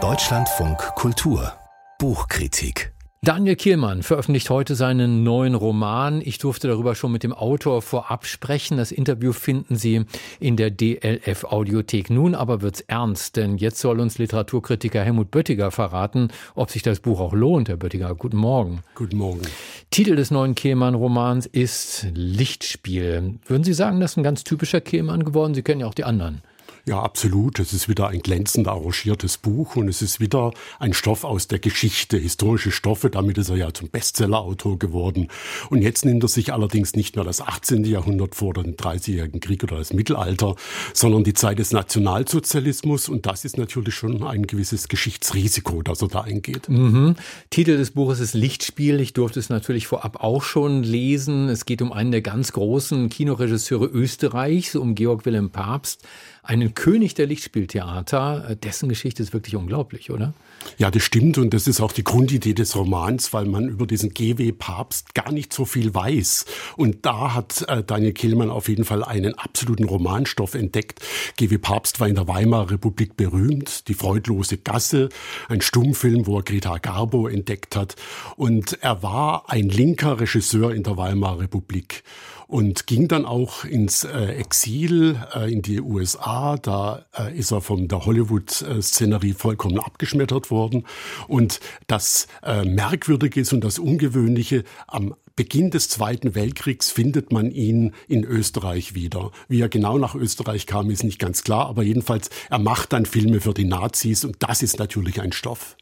Deutschlandfunk Kultur Buchkritik Daniel Kielmann veröffentlicht heute seinen neuen Roman. Ich durfte darüber schon mit dem Autor vorab sprechen. Das Interview finden Sie in der DLF Audiothek. Nun aber wird's ernst, denn jetzt soll uns Literaturkritiker Helmut Böttiger verraten, ob sich das Buch auch lohnt. Herr Böttiger, guten Morgen. Guten Morgen. Titel des neuen Kehlmann-Romans ist Lichtspiel. Würden Sie sagen, das ist ein ganz typischer Kehlmann geworden? Sie kennen ja auch die anderen. Ja, absolut. Es ist wieder ein glänzend arrangiertes Buch und es ist wieder ein Stoff aus der Geschichte, historische Stoffe. Damit ist er ja zum Bestsellerautor geworden. Und jetzt nimmt er sich allerdings nicht mehr das 18. Jahrhundert vor den 30-jährigen Krieg oder das Mittelalter, sondern die Zeit des Nationalsozialismus. Und das ist natürlich schon ein gewisses Geschichtsrisiko, das er da eingeht. Mhm. Titel des Buches ist Lichtspiel. Ich durfte es natürlich vorab auch schon lesen. Es geht um einen der ganz großen Kinoregisseure Österreichs, um Georg Wilhelm Papst einen König der Lichtspieltheater. Äh, dessen Geschichte ist wirklich unglaublich, oder? Ja, das stimmt und das ist auch die Grundidee des Romans, weil man über diesen GW Papst gar nicht so viel weiß. Und da hat äh, Daniel Kehlmann auf jeden Fall einen absoluten Romanstoff entdeckt. GW Papst war in der Weimarer Republik berühmt, die freudlose Gasse, ein Stummfilm, wo er Greta Garbo entdeckt hat. Und er war ein linker Regisseur in der Weimarer Republik und ging dann auch ins äh, Exil äh, in die USA. Da äh, ist er von der Hollywood-Szenerie vollkommen abgeschmettert worden. Und das äh, Merkwürdige ist und das Ungewöhnliche, am Beginn des Zweiten Weltkriegs findet man ihn in Österreich wieder. Wie er genau nach Österreich kam, ist nicht ganz klar, aber jedenfalls, er macht dann Filme für die Nazis und das ist natürlich ein Stoff.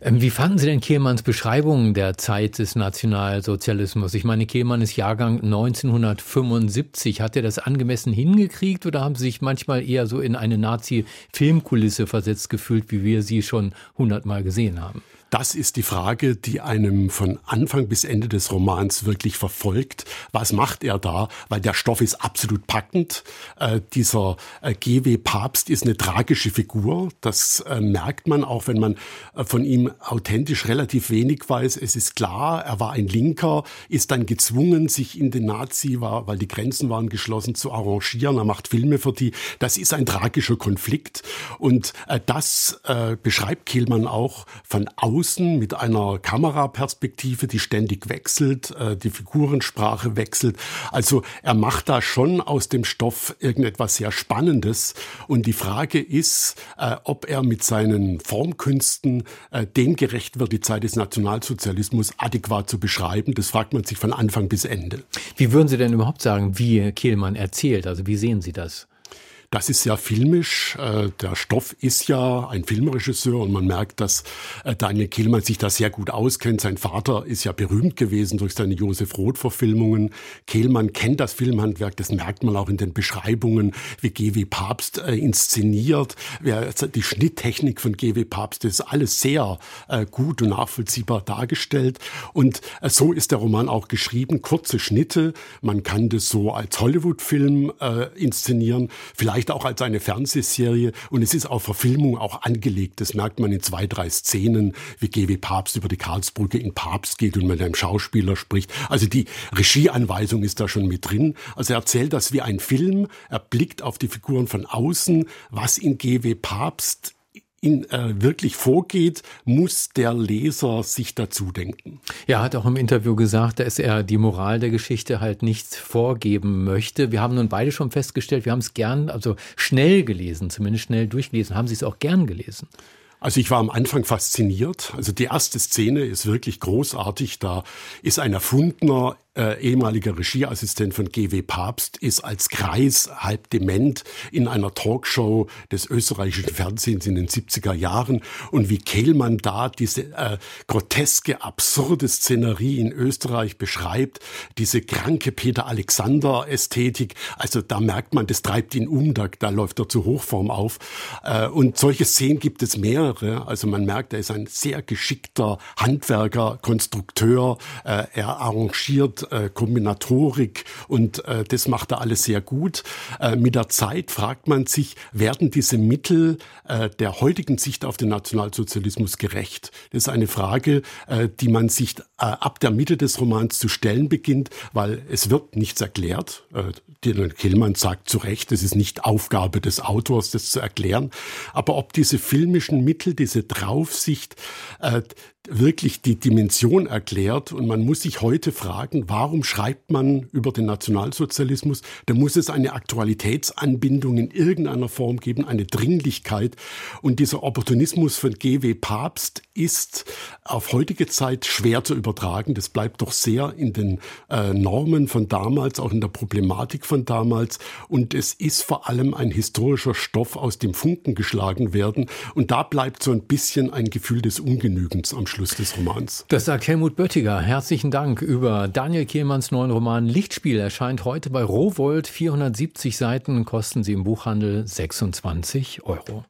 Ähm, wie fanden Sie denn Kehlmanns Beschreibungen der Zeit des Nationalsozialismus? Ich meine, Kehlmann ist Jahrgang 1975. Hat er das angemessen hingekriegt oder haben Sie sich manchmal eher so in eine Nazi-Filmkulisse versetzt gefühlt, wie wir sie schon hundertmal gesehen haben? Das ist die Frage, die einem von Anfang bis Ende des Romans wirklich verfolgt. Was macht er da? Weil der Stoff ist absolut packend. Äh, dieser äh, GW Papst ist eine tragische Figur. Das äh, merkt man auch, wenn man äh, von ihm authentisch relativ wenig weiß. Es ist klar, er war ein Linker, ist dann gezwungen, sich in den Nazi, war, weil die Grenzen waren geschlossen, zu arrangieren. Er macht Filme für die. Das ist ein tragischer Konflikt. Und äh, das äh, beschreibt Kehlmann auch von außen mit einer Kameraperspektive, die ständig wechselt, äh, die Figurensprache wechselt. Also er macht da schon aus dem Stoff irgendetwas sehr Spannendes. Und die Frage ist, äh, ob er mit seinen Formkünsten äh, dem gerecht wird, die Zeit des Nationalsozialismus adäquat zu beschreiben. Das fragt man sich von Anfang bis Ende. Wie würden Sie denn überhaupt sagen, wie Kehlmann erzählt? Also wie sehen Sie das? Das ist sehr filmisch. Äh, der Stoff ist ja ein Filmregisseur und man merkt, dass äh, Daniel Kehlmann sich da sehr gut auskennt. Sein Vater ist ja berühmt gewesen durch seine Josef Roth-Verfilmungen. Kehlmann kennt das Filmhandwerk, das merkt man auch in den Beschreibungen, wie G.W. Papst äh, inszeniert. Die Schnitttechnik von G.W. Papst ist alles sehr gut und nachvollziehbar dargestellt. Und so ist der Roman auch geschrieben. Kurze Schnitte. Man kann das so als Hollywood-Film inszenieren. Vielleicht vielleicht auch als eine Fernsehserie und es ist auf Verfilmung auch angelegt. Das merkt man in zwei, drei Szenen, wie G.W. Papst über die Karlsbrücke in Papst geht und mit einem Schauspieler spricht. Also die Regieanweisung ist da schon mit drin. Also er erzählt das wie ein Film. Er blickt auf die Figuren von außen, was in G.W. Papst in, äh, wirklich vorgeht, muss der Leser sich dazu denken. Ja, hat auch im Interview gesagt, dass er die Moral der Geschichte halt nicht vorgeben möchte. Wir haben nun beide schon festgestellt, wir haben es gern, also schnell gelesen, zumindest schnell durchgelesen. Haben Sie es auch gern gelesen? Also ich war am Anfang fasziniert. Also die erste Szene ist wirklich großartig. Da ist ein erfundener äh, ehemaliger Regieassistent von GW Papst, ist als Kreis halb dement in einer Talkshow des österreichischen Fernsehens in den 70er Jahren. Und wie Kehlmann da diese äh, groteske, absurde Szenerie in Österreich beschreibt, diese kranke Peter Alexander Ästhetik, also da merkt man, das treibt ihn um, da, da läuft er zur Hochform auf. Äh, und solche Szenen gibt es mehrere, also man merkt, er ist ein sehr geschickter Handwerker, Konstrukteur, äh, er arrangiert und äh, Kombinatorik und äh, das macht er alles sehr gut. Äh, mit der Zeit fragt man sich, werden diese Mittel äh, der heutigen Sicht auf den Nationalsozialismus gerecht? Das ist eine Frage, äh, die man sich äh, ab der Mitte des Romans zu stellen beginnt, weil es wird nichts erklärt. Äh, Killmann sagt zu Recht, es ist nicht Aufgabe des Autors, das zu erklären. Aber ob diese filmischen Mittel, diese Draufsicht, äh, wirklich die Dimension erklärt. Und man muss sich heute fragen, warum schreibt man über den Nationalsozialismus? Da muss es eine Aktualitätsanbindung in irgendeiner Form geben, eine Dringlichkeit. Und dieser Opportunismus von G.W. Papst ist auf heutige Zeit schwer zu übertragen. Das bleibt doch sehr in den äh, Normen von damals, auch in der Problematik von damals. Und es ist vor allem ein historischer Stoff, aus dem Funken geschlagen werden. Und da bleibt so ein bisschen ein Gefühl des Ungenügens am Schluss des Romans. Das sagt Helmut Böttiger. Herzlichen Dank über Daniel Kehlmanns neuen Roman Lichtspiel erscheint heute bei Rowold. 470 Seiten kosten sie im Buchhandel 26 Euro.